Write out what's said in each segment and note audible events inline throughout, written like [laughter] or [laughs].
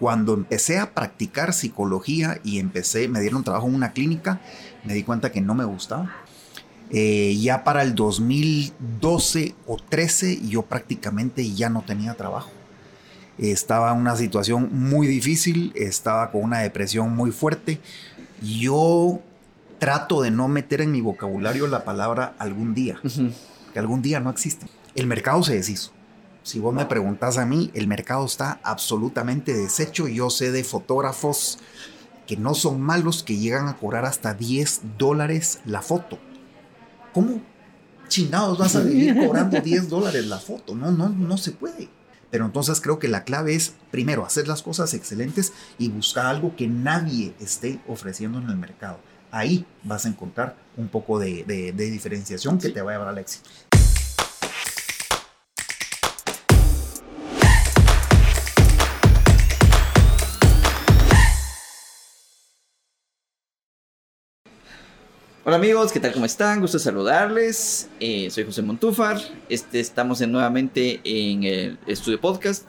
Cuando empecé a practicar psicología y empecé, me dieron trabajo en una clínica, me di cuenta que no me gustaba. Eh, ya para el 2012 o 13 yo prácticamente ya no tenía trabajo. Estaba en una situación muy difícil, estaba con una depresión muy fuerte. Yo trato de no meter en mi vocabulario la palabra algún día, que algún día no existe. El mercado se deshizo. Si vos me preguntas a mí, el mercado está absolutamente deshecho. Yo sé de fotógrafos que no son malos, que llegan a cobrar hasta 10 dólares la foto. ¿Cómo chingados vas a vivir [laughs] cobrando 10 dólares la foto? No, no, no se puede. Pero entonces creo que la clave es, primero, hacer las cosas excelentes y buscar algo que nadie esté ofreciendo en el mercado. Ahí vas a encontrar un poco de, diferenciación que te va a llevar al éxito. Hola amigos, ¿qué tal? ¿Cómo están? Gusto saludarles. Eh, soy José Montúfar. Este, estamos nuevamente en el Estudio Podcast,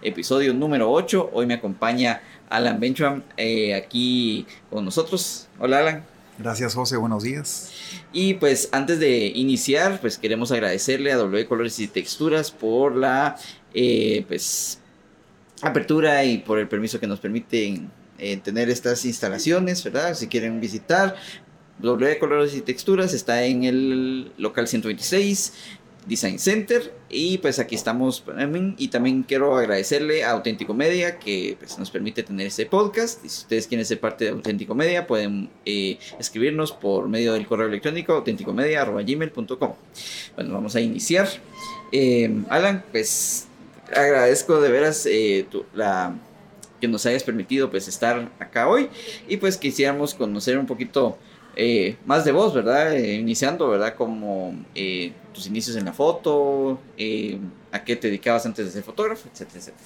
episodio número 8. Hoy me acompaña Alan Bencham eh, aquí con nosotros. Hola Alan. Gracias José, buenos días. Y pues antes de iniciar, pues queremos agradecerle a W Colores y Texturas por la eh, pues apertura y por el permiso que nos permiten tener estas instalaciones, ¿verdad? Si quieren visitar, W Colores y Texturas está en el local 126 Design Center y pues aquí estamos y también quiero agradecerle a Auténtico Media que pues, nos permite tener este podcast y si ustedes quieren ser parte de Auténtico Media pueden eh, escribirnos por medio del correo electrónico auténticomedia.gmail.com bueno vamos a iniciar. Eh, Alan pues agradezco de veras eh, la que nos hayas permitido pues estar acá hoy y pues quisiéramos conocer un poquito eh, más de vos, ¿verdad? Eh, iniciando, ¿verdad? Como eh, tus inicios en la foto, a qué te dedicabas antes de ser fotógrafo, etcétera, etcétera.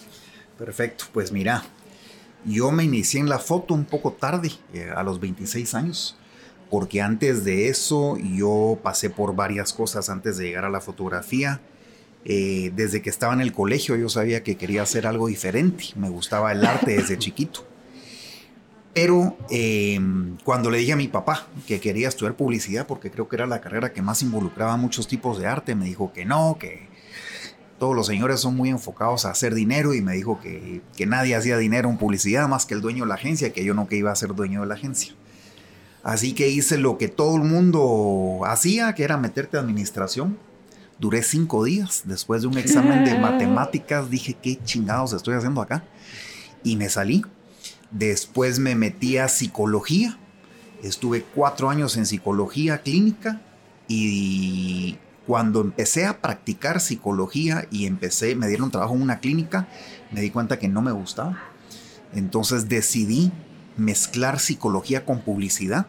Perfecto, pues mira, yo me inicié en la foto un poco tarde, a los 26 años, porque antes de eso yo pasé por varias cosas antes de llegar a la fotografía. desde que estaba en el colegio yo sabía que quería hacer algo diferente, me gustaba el arte desde [laughs] chiquito. Pero em, cuando le dije a mi papá que quería estudiar publicidad, porque creo que era la carrera que más involucraba muchos tipos de arte, me dijo que no, que todos los señores son muy enfocados a hacer dinero y me dijo que, que nadie hacía dinero en publicidad más que el dueño de la agencia, que yo no que iba a ser dueño de la agencia. Así que hice lo que todo el mundo hacía, que era meterte a administración. Duré cinco días. Después de un examen de [laughs] matemáticas dije, ¿qué chingados estoy haciendo acá? Y me salí Después me metí a psicología. Estuve cuatro años en psicología clínica y cuando empecé a practicar psicología y empecé, me dieron trabajo en una clínica, me di cuenta que no me gustaba. Entonces decidí mezclar psicología con publicidad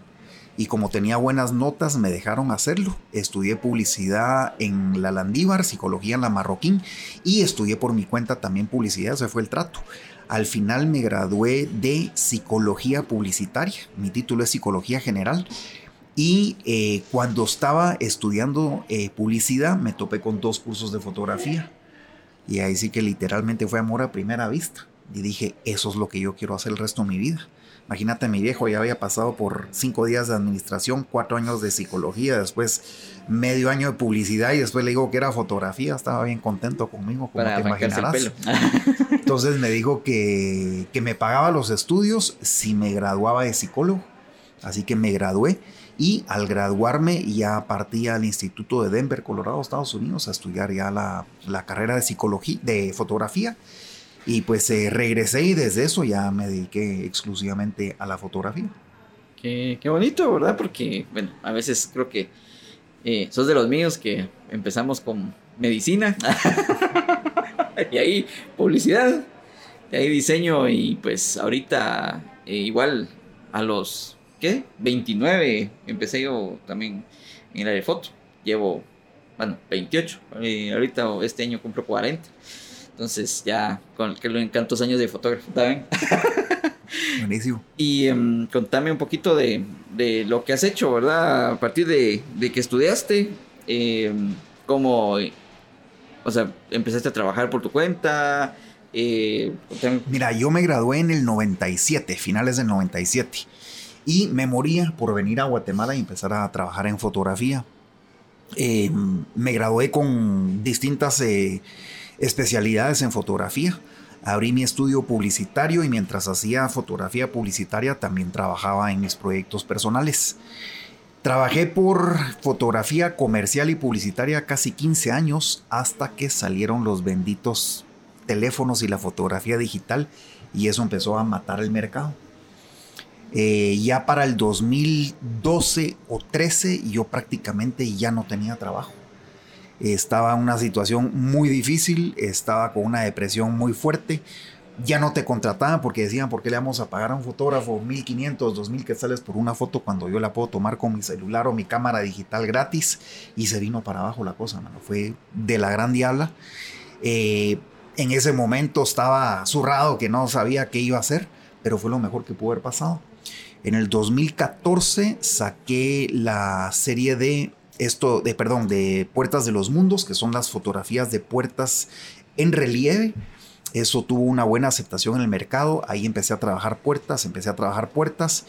y como tenía buenas notas me dejaron hacerlo. Estudié publicidad en la Landívar, psicología en la Marroquín y estudié por mi cuenta también publicidad, ese fue el trato. Al final me gradué de psicología publicitaria, mi título es psicología general. Y eh, cuando estaba estudiando eh, publicidad me topé con dos cursos de fotografía. Y ahí sí que literalmente fue amor a primera vista. Y dije, eso es lo que yo quiero hacer el resto de mi vida. Imagínate, mi viejo ya había pasado por cinco días de administración, cuatro años de psicología, después medio año de publicidad y después le digo que era fotografía. Estaba bien contento conmigo, como te imaginarás. [laughs] Entonces me dijo que, que me pagaba los estudios si me graduaba de psicólogo. Así que me gradué y al graduarme ya partí al Instituto de Denver, Colorado, Estados Unidos, a estudiar ya la, la carrera de psicología, de fotografía y pues eh, regresé y desde eso ya me dediqué exclusivamente a la fotografía. Qué, qué bonito, ¿verdad? Porque, bueno, a veces creo que eh, sos de los míos que empezamos con medicina [laughs] y ahí publicidad, y ahí diseño y pues ahorita eh, igual a los, ¿qué? 29 empecé yo también en el área de foto. Llevo, bueno, 28. Y ahorita este año cumplo 40. Entonces ya con que lo encantos años de fotógrafo, ¿saben? [laughs] Buenísimo. Y um, contame un poquito de, de, lo que has hecho, ¿verdad? A partir de, de que estudiaste, eh, cómo, o sea, empezaste a trabajar por tu cuenta, Eh, Mira, yo me gradué en el 97, finales del 97. Y me moría por venir a Guatemala y empezar a trabajar en fotografía. Eh, me gradué con distintas eh, especialidades en fotografía. Abrí mi estudio publicitario y mientras hacía fotografía publicitaria también trabajaba en mis proyectos personales. Trabajé por fotografía comercial y publicitaria casi 15 años hasta que salieron los benditos teléfonos y la fotografía digital y eso empezó a matar el mercado. Eh, ya para el 2012 o 13 yo prácticamente ya no tenía trabajo. Estaba en una situación muy difícil, estaba con una depresión muy fuerte. Ya no te contrataban porque decían, ¿por qué le vamos a pagar a un fotógrafo 1500, 2000 quetzales por una foto cuando yo la puedo tomar con mi celular o mi cámara digital gratis? Y se vino para abajo la cosa, mano. Fue de la gran diabla. Eh, en ese momento estaba zurrado que no sabía qué iba a hacer, pero fue lo mejor que pudo haber pasado. En el 2014 saqué la serie de esto de perdón, de Puertas de los Mundos, que son las fotografías de puertas en relieve. Eso tuvo una buena aceptación en el mercado. Ahí empecé a trabajar puertas, empecé a trabajar puertas.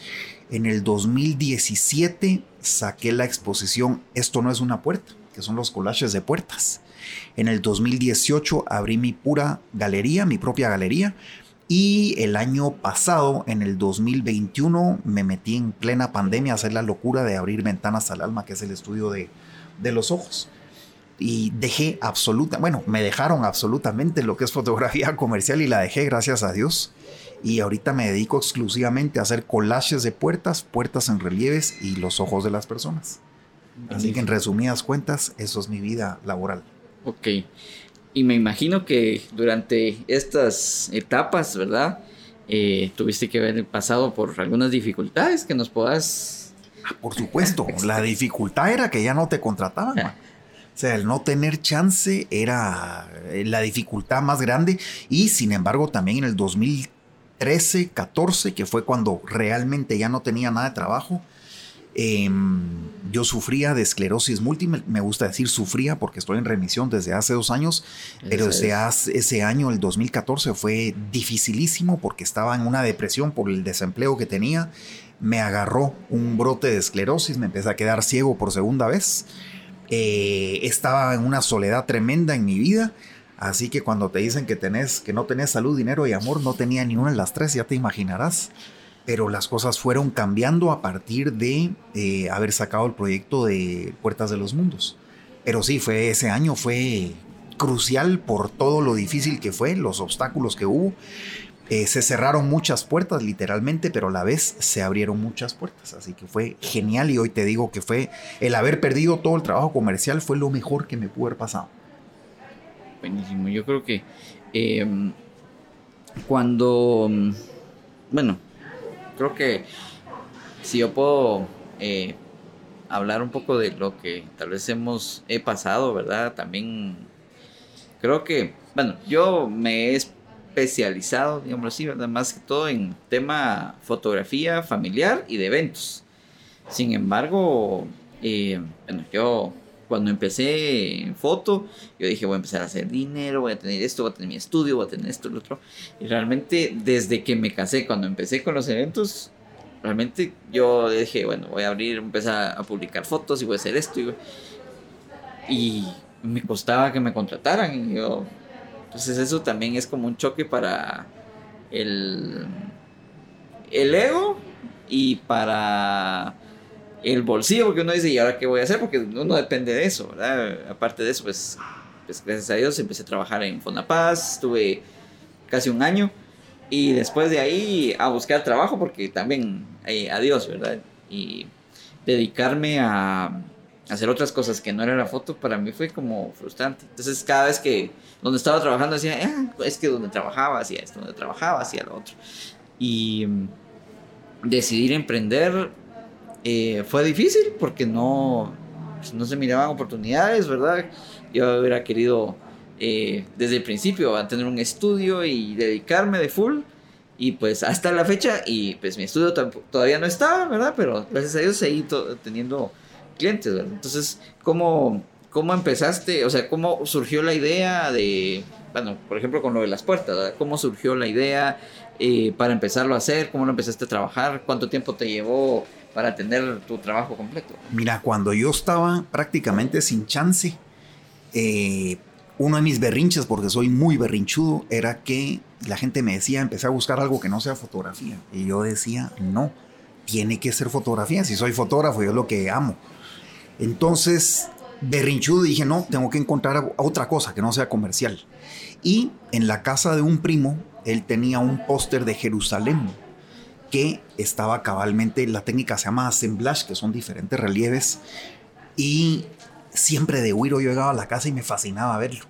En el 2017 saqué la exposición Esto no es una puerta, que son los collages de puertas. En el 2018 abrí mi pura galería, mi propia galería, y el año pasado, en el 2021, me metí en plena pandemia a hacer la locura de abrir Ventanas al Alma, que es el estudio de, los ojos. Y dejé absoluta, bueno, me dejaron absolutamente lo que es fotografía comercial y la dejé, gracias a Dios. Y ahorita me dedico exclusivamente a hacer collages de puertas, puertas en relieves y los ojos de las personas. Así que en resumidas cuentas, eso es mi vida laboral. Ok. Y me imagino que durante estas etapas, ¿verdad? Eh, tuviste que haber pasado por algunas dificultades que nos puedas... Ah, por supuesto, la dificultad era que ya no te contrataban. O sea, el no tener chance era eh, la dificultad más grande y sin embargo también en el 2013, 14, que fue cuando realmente ya no tenía nada de trabajo, Em, yo sufría de esclerosis múltiple, me gusta decir sufría porque estoy en remisión desde hace dos años, pero ese, ese año, el 2014, fue dificilísimo porque estaba en una depresión por el desempleo que tenía. Me agarró un brote de esclerosis, me empecé a quedar ciego por segunda vez. Eh, estaba en una soledad tremenda en mi vida. Así que cuando te dicen que, tenés, que no tenés salud, dinero y amor, no tenía ni una de las tres, ya te imaginarás pero las cosas fueron cambiando a partir de eh, haber sacado el proyecto de Puertas de los Mundos. Pero sí, fue ese año fue crucial por todo lo difícil que fue, los obstáculos que hubo. Eh, se cerraron muchas puertas literalmente, pero a la vez se abrieron muchas puertas. Así que fue genial y hoy te digo que fue el haber perdido todo el trabajo comercial fue lo mejor que me pudo haber pasado. Buenísimo, yo creo que em, cuando, bueno, creo que si yo puedo eh, hablar un poco de lo que tal vez hemos he pasado, ¿verdad? También creo que, bueno, yo me he especializado, digamos así, ¿verdad? Más que todo en tema fotografía familiar y de eventos. Sin embargo, eh, bueno, yo cuando empecé en foto, yo dije, voy a empezar a hacer dinero, voy a tener esto, voy a tener mi estudio, voy a tener esto, lo otro. Y realmente, desde que me casé, cuando empecé con los eventos, realmente yo dije, bueno, voy a abrir, empezar a publicar fotos y voy a hacer esto. Y, me costaba que me contrataran. Y yo, entonces eso también es como un choque para el, el ego y para el bolsillo, porque uno dice, ¿y ahora qué voy a hacer? Porque uno depende de eso, ¿verdad? Aparte de eso, pues, pues gracias a Dios empecé a trabajar en Fonapaz, estuve casi un año y después de ahí a buscar trabajo, porque también, eh, adiós, ¿verdad? Y dedicarme a hacer otras cosas que no era la foto, para mí fue como frustrante. Entonces, cada vez que donde estaba trabajando decía, ah, es que donde trabajaba hacía esto, donde trabajaba hacía lo otro. Y mm, decidir emprender eh, fue difícil porque no, pues, no se miraban oportunidades, ¿verdad? Yo hubiera querido eh, desde el principio tener un estudio y dedicarme de full. Y pues hasta la fecha, y pues mi estudio todavía no estaba, ¿verdad? Pero gracias a Dios seguí teniendo clientes, ¿verdad? Entonces, ¿cómo, ¿cómo empezaste? O sea, ¿cómo surgió la idea de bueno, por ejemplo, con lo de las puertas, ¿cómo surgió la idea eh, para empezarlo a hacer? ¿Cómo lo empezaste a trabajar? ¿Cuánto tiempo te llevó para tener tu trabajo completo? Mira, cuando yo estaba prácticamente sin chance, eh, uno de mis berrinches, porque soy muy berrinchudo, era que la gente me decía, empecé a buscar algo que no sea fotografía. Y yo decía, no, tiene que ser fotografía. Si soy fotógrafo, yo es lo que amo. Entonces, berrinchudo dije, no, tengo que encontrar otra cosa que no sea comercial. Y en la casa de un primo, él tenía un póster de Jerusalén que estaba cabalmente, la técnica se llama assemblage, que son diferentes relieves. Y siempre de huiro yo llegaba a la casa y me fascinaba verlo.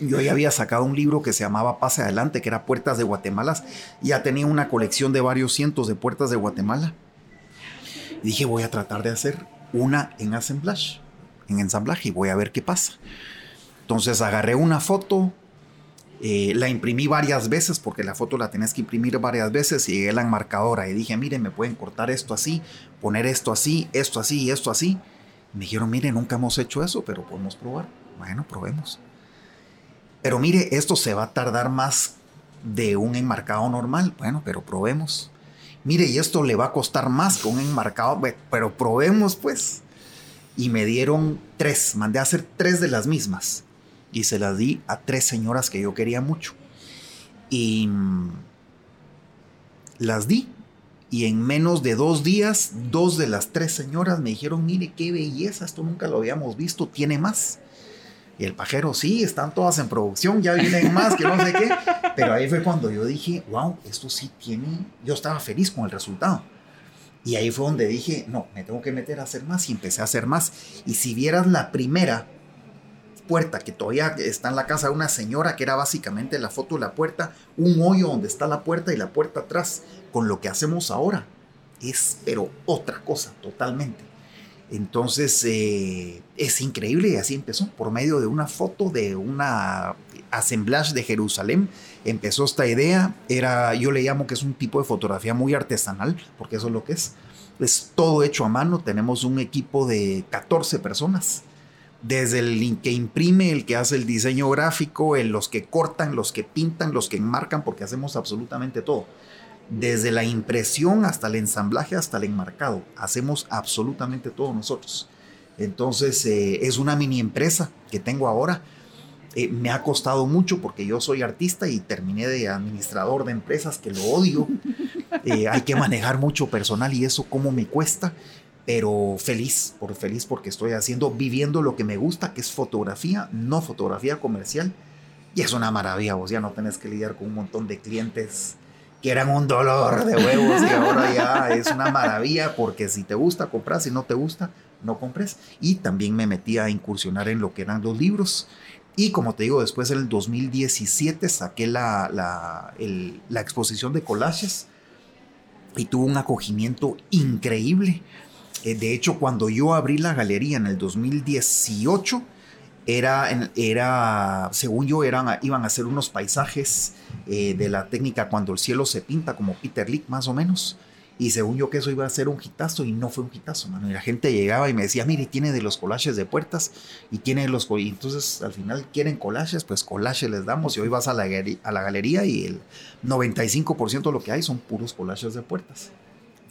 Yo ya había sacado un libro que se llamaba Pase Adelante, que era Puertas de Guatemala. Ya tenía una colección de varios cientos de puertas de Guatemala. Y dije, voy a tratar de hacer una en assemblage, en ensamblaje, y voy a ver qué pasa. Entonces agarré una foto, eh, la imprimí varias veces, porque la foto la tenés que imprimir varias veces, y llegué a la enmarcadora y dije, miren, me pueden cortar esto así, poner esto así, esto así y esto así. Me dijeron, mire, nunca hemos hecho eso, pero podemos probar. Bueno, probemos. Pero mire, esto se va a tardar más de un enmarcado normal. Bueno, pero probemos. Mire, y esto le va a costar más que un enmarcado, pero probemos pues. Y me dieron tres, mandé a hacer tres de las mismas. Y se las di a tres señoras que yo quería mucho. Y mm, las di y en menos de dos días, dos de las tres señoras me dijeron, mire qué belleza, esto nunca lo habíamos visto, tiene más. Y el pajero, sí, están todas en producción, ya vienen más, que no sé qué. Pero ahí fue cuando yo dije, wow, esto sí tiene, yo estaba feliz con el resultado. Y ahí fue donde dije, no, me tengo que meter a hacer más y empecé a hacer más. Y si vieras la primera puerta que todavía está en la casa de una señora, que era básicamente la foto de la puerta, un hoyo donde está la puerta y la puerta atrás con lo que hacemos ahora. Es, pero otra cosa totalmente. Entonces, eh, es increíble y así empezó, por medio de una foto de una assemblage de Jerusalén. Empezó esta idea, era, yo le llamo que es un tipo de fotografía muy artesanal, porque eso es lo que es. Es todo hecho a mano, tenemos un equipo de 14 personas, desde el que imprime, el que hace el diseño gráfico, el, los que cortan, los que pintan, los que enmarcan, porque hacemos absolutamente todo desde la impresión hasta el ensamblaje, hasta el enmarcado. Hacemos absolutamente todo nosotros. Entonces eh, es una mini empresa que tengo ahora. Eh, me ha costado mucho porque yo soy artista y terminé de administrador de empresas que lo odio. [laughs] Eh, hay que manejar mucho personal y eso como me cuesta. Pero feliz, por feliz porque estoy haciendo, viviendo lo que me gusta, que es fotografía, no fotografía comercial. Y es una maravilla, vos ya no tenés que lidiar con un montón de clientes que eran un dolor de huevos y ahora ya es una maravilla porque si te gusta compras, si no te gusta no compres. Y también me metí a incursionar en lo que eran los libros. Y como te digo, después en el 2017 saqué la, la, la exposición de collages y tuvo un acogimiento increíble. Eh, de hecho, cuando yo abrí la galería en el 2018, era, era según yo, eran, iban a ser unos paisajes eh, de la técnica cuando el cielo se pinta, como Peter Lick más o menos. Y según yo que eso iba a ser un hitazo y no fue un hitazo, mano. Y la gente llegaba y me decía, mire, tiene de los collages de puertas y tiene los... Entonces al final quieren collages, pues collages les damos. Y hoy vas a la, a la galería y el 95% de lo que hay son puros collages de puertas.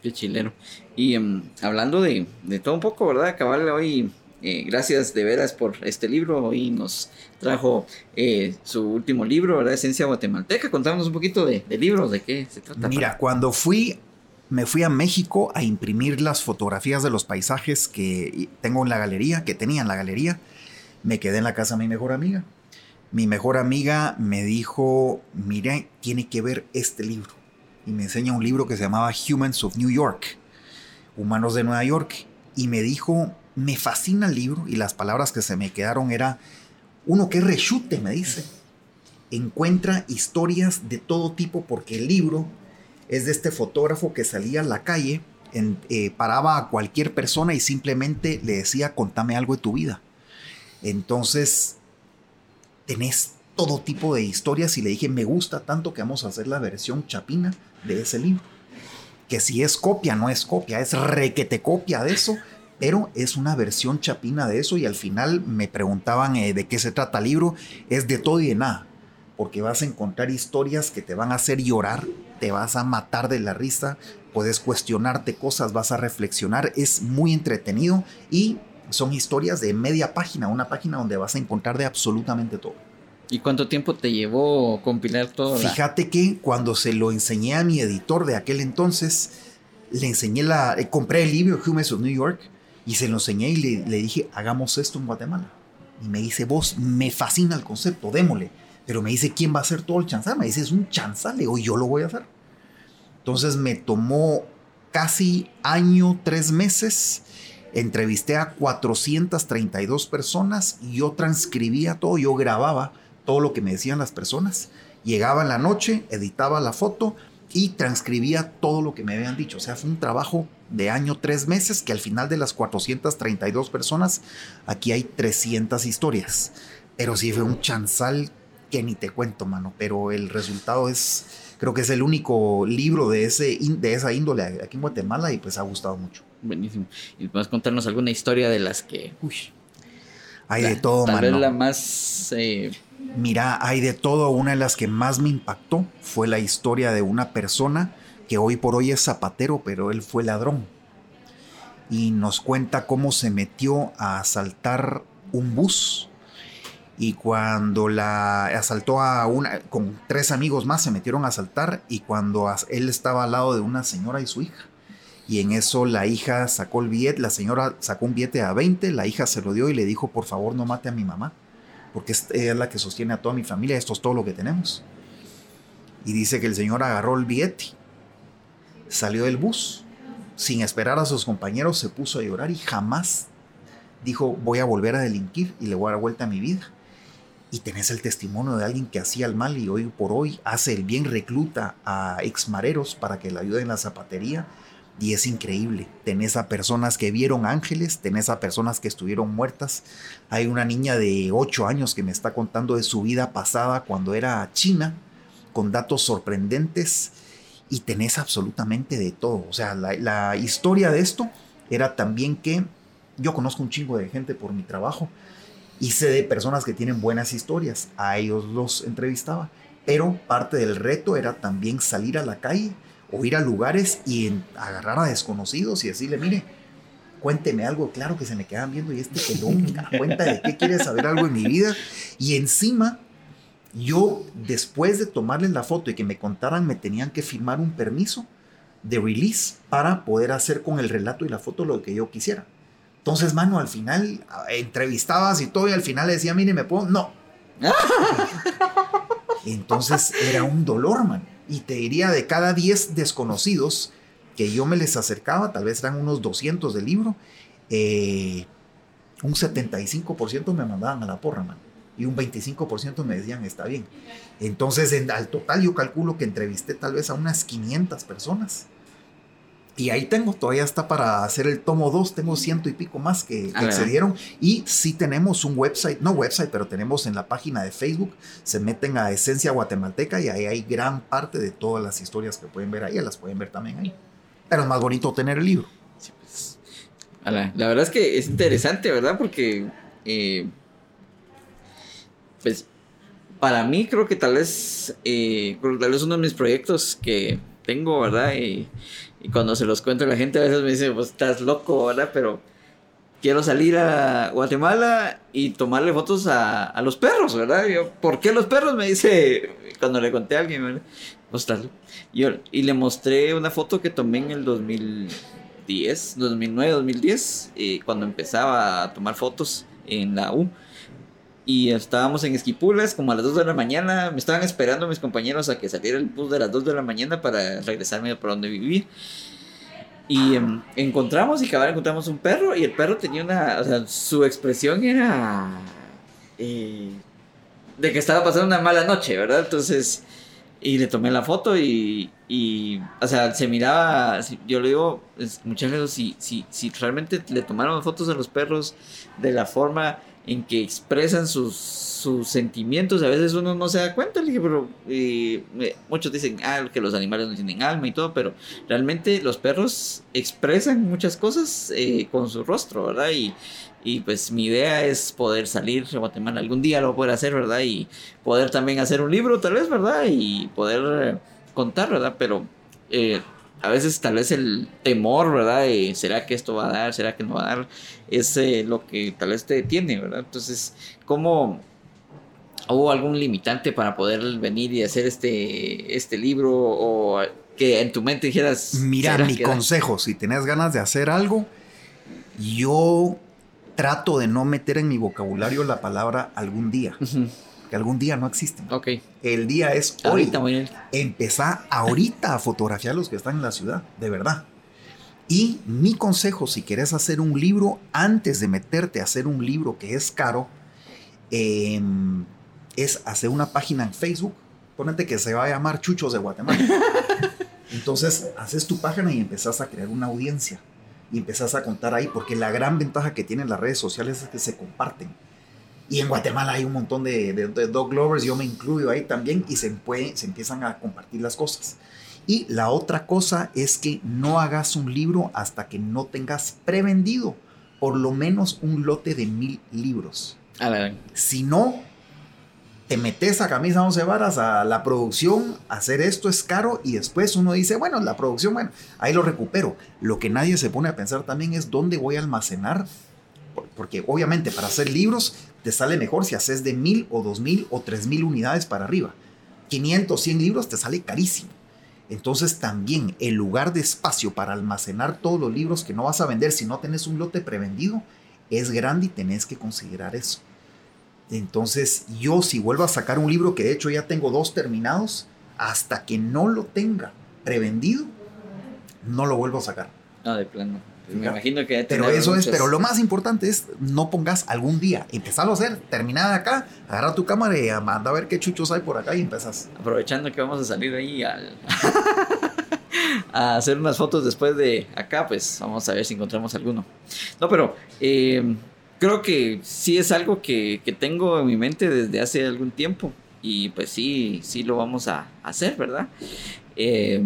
Qué chileno. Y em, hablando de, de, todo un poco, ¿verdad? Cabal, hoy eh, gracias de veras por este libro. Hoy nos trajo eh, su último libro, ¿verdad? Esencia Guatemalteca. Contámonos un poquito de, de libros, de qué se trata. Mira, cuando fui, me fui a México a imprimir las fotografías de los paisajes que tengo en la galería, que tenía en la galería. Me quedé en la casa de mi mejor amiga. Mi mejor amiga me dijo, mira, tiene que ver este libro. Y me enseña un libro que se llamaba Humans of New York, Humanos de Nueva York. Y me dijo, me fascina el libro y las palabras que se me quedaron era, uno que rechute, me dice, encuentra historias de todo tipo porque el libro es de este fotógrafo que salía a la calle, eh, paraba a cualquier persona y simplemente le decía, contame algo de tu vida. Entonces, tenés todo tipo de historias y le dije, me gusta tanto que vamos a hacer la versión chapina de ese libro. Que si es copia, no es copia, es requete copia de eso pero es una versión chapina de eso y al final me preguntaban eh, de qué se trata el libro, es de todo y de nada. porque vas a encontrar historias que te van a hacer llorar, te vas a matar de la risa, puedes cuestionarte cosas, vas a reflexionar, es muy entretenido y son historias de media página, una página donde vas a encontrar de absolutamente todo. ¿Y cuánto tiempo te llevó compilar todo? Fíjate que cuando se lo enseñé a mi editor de aquel entonces, le enseñé la, eh, compré el libro Humans of New York y se lo enseñé y le, le, dije, hagamos esto en Guatemala. Y me dice, vos, me fascina el concepto, démosle. Pero me dice, ¿quién va a hacer todo el chanzal? Me dice, es un chanzal, digo, yo lo voy a hacer. Entonces me tomó casi año, tres meses. Entrevisté a 432 personas y yo transcribía todo, yo grababa todo lo que me decían las personas. Llegaba en la noche, editaba la foto y transcribía todo lo que me habían dicho. O sea, fue un trabajo de año, tres meses, que al final de las 432 personas, aquí hay 300 historias. Pero sí fue un chanzal que ni te cuento, mano. Pero el resultado es, creo que es el único libro de, ese, de esa índole aquí en Guatemala y pues ha gustado mucho. Buenísimo. ¿Y puedes contarnos alguna historia de las que... Uy, hay de todo, tal Vez la más... Eh, Mira, hay de todo. Una de las que más me impactó fue la historia de una persona que hoy por hoy es zapatero, pero él fue ladrón. Y nos cuenta cómo se metió a asaltar un bus. Y cuando la asaltó a una, con tres amigos más, se metieron a asaltar. Y cuando él estaba al lado de una señora y su hija. Y en eso la hija sacó el billete, la señora sacó un billete a 20, la hija se lo dio y le dijo, por favor no mate a mi mamá porque es la que sostiene a toda mi familia, esto es todo lo que tenemos. Y dice que el señor agarró el billete, salió del bus, sin esperar a sus compañeros, se puso a llorar y jamás dijo, voy a volver a delinquir y le voy a dar vuelta a mi vida. Y tenés el testimonio de alguien que hacía el mal y hoy por hoy hace el bien, recluta a exmareros para que le ayuden en la zapatería y es increíble. Tenés a personas que vieron ángeles, tenés a personas que estuvieron muertas. Hay una niña de 8 años que me está contando de su vida pasada cuando era china, con datos sorprendentes. Y tenés absolutamente de todo. O sea, la, la historia de esto era también que yo conozco un chingo de gente por mi trabajo y sé de personas que tienen buenas historias. A ellos los entrevistaba. Pero parte del reto era también salir a la calle o ir a lugares y agarrar a desconocidos y decirle, mire, cuénteme algo, claro que se me quedan viendo y este pelón [laughs] da cuenta de qué quiere saber algo en mi vida. Y encima, yo después de tomarles la foto y que me contaran, me tenían que firmar un permiso de release para poder hacer con el relato y la foto lo que yo quisiera. Entonces, mano, al final entrevistabas y todo y al final le decía, mire, me puedo, no. [laughs] Entonces era un dolor, man y te diría de cada 10 desconocidos que yo me les acercaba, tal vez eran unos 200 del libro, eh, un 75% me mandaban a la porra, man. Y un 25% me decían, está bien. Entonces, en, al total yo calculo que entrevisté tal vez a unas 500 personas. Y ahí tengo, todavía está para hacer el tomo 2, tengo ciento y pico más que, que accedieron. Y sí tenemos un website, no website, pero tenemos en la página de Facebook, se meten a Esencia Guatemalteca y ahí hay gran parte de todas las historias que pueden ver ahí, las pueden ver también ahí. Pero es más bonito tener el libro. Sí, pues, la, verdad es que es interesante, ¿verdad? Porque, eh, pues, para mí creo que tal vez, eh, tal vez uno de mis proyectos que tengo, ¿verdad? Y y cuando se los cuento la gente, a veces me dice, pues estás loco, ¿verdad? Pero quiero salir a Guatemala y tomarle fotos a, a los perros, ¿verdad? Yo, ¿por qué los perros? Me dice, cuando le conté a alguien, ¿verdad? Pues y le mostré una foto que tomé en el 2010, 2009, 2010, y cuando empezaba a tomar fotos en la U y estábamos en Esquipulas como a las 2 de la mañana. Me estaban esperando mis compañeros a que saliera el bus de las 2 de la mañana para regresarme por donde vivir. Y em, encontramos y cabal encontramos un perro y el perro tenía una, o sea, su expresión era eh, de que estaba pasando una mala noche, ¿verdad? Entonces, y le tomé la foto y, o sea, se miraba, yo le digo, muchas veces, si, si, si realmente le tomaron fotos a los perros de la forma en que expresan sus, sus sentimientos. A veces uno no se da cuenta. Pero eh, muchos dicen ah, que los animales no tienen alma y todo, pero realmente los perros expresan muchas cosas eh, con su rostro, ¿verdad? Y, y pues mi idea es poder salir a Guatemala. Algún día lo poder hacer, ¿verdad? Y poder también hacer un libro, tal vez, ¿verdad? Y poder eh, contar, ¿verdad? Pero eh, a veces tal vez el temor, ¿verdad? ¿Será que esto va a dar? ¿Será que no va a dar? Es eh, lo que tal vez te detiene, ¿verdad? Entonces, ¿cómo hubo algún limitante para poder venir y hacer este, este libro? O que en tu mente dijeras... Mira, mi consejo, si tenés ganas de hacer algo, yo trato de no meter en mi vocabulario la palabra algún día. Que algún día no existe. Ok. El día es hoy. Ahorita, Empezá ahorita a fotografiar los que están en la ciudad, de verdad. Y mi consejo, si quieres hacer un libro, antes de meterte a hacer un libro que es caro, em, es hacer una página en Facebook. Ponete que se va a llamar Chuchos de Guatemala. [laughs] Entonces, haces tu página y empezás a crear una audiencia y empezás a contar ahí, porque la gran ventaja que tienen las redes sociales es que se comparten. Y en Guatemala hay un montón de, dog lovers, yo me incluyo ahí también, y se, puede, se empiezan a compartir las cosas. Y la otra cosa es que no hagas un libro hasta que no tengas prevendido por lo menos un lote de mil libros. A ver. Si no, te metes a camisa 11 varas a la producción, hacer esto es caro y después uno dice, bueno, la producción, bueno, ahí lo recupero. Lo que nadie se pone a pensar también es dónde voy a almacenar, porque obviamente para hacer libros te sale mejor si haces de mil o dos mil o tres mil unidades para arriba. 500, 100 libros te sale carísimo. Entonces también el lugar de espacio para almacenar todos los libros que no vas a vender si no tenés un lote prevendido es grande y tenés que considerar eso. Entonces yo si vuelvo a sacar un libro que de hecho ya tengo dos terminados, hasta que no lo tenga prevendido, no lo vuelvo a sacar. Ah, de plano. Me imagino que Pero eso es, pero lo más importante es no pongas algún día, empezarlo a hacer, terminada acá, agarra tu cámara y manda a ver qué chuchos hay por acá y empezas. Aprovechando que vamos a salir ahí al... [laughs] a hacer unas fotos después de acá, pues vamos a ver si encontramos alguno. No, pero eh, creo que sí es algo que, tengo en mi mente desde hace algún tiempo. Y pues sí, sí lo vamos a hacer, ¿verdad? Eh,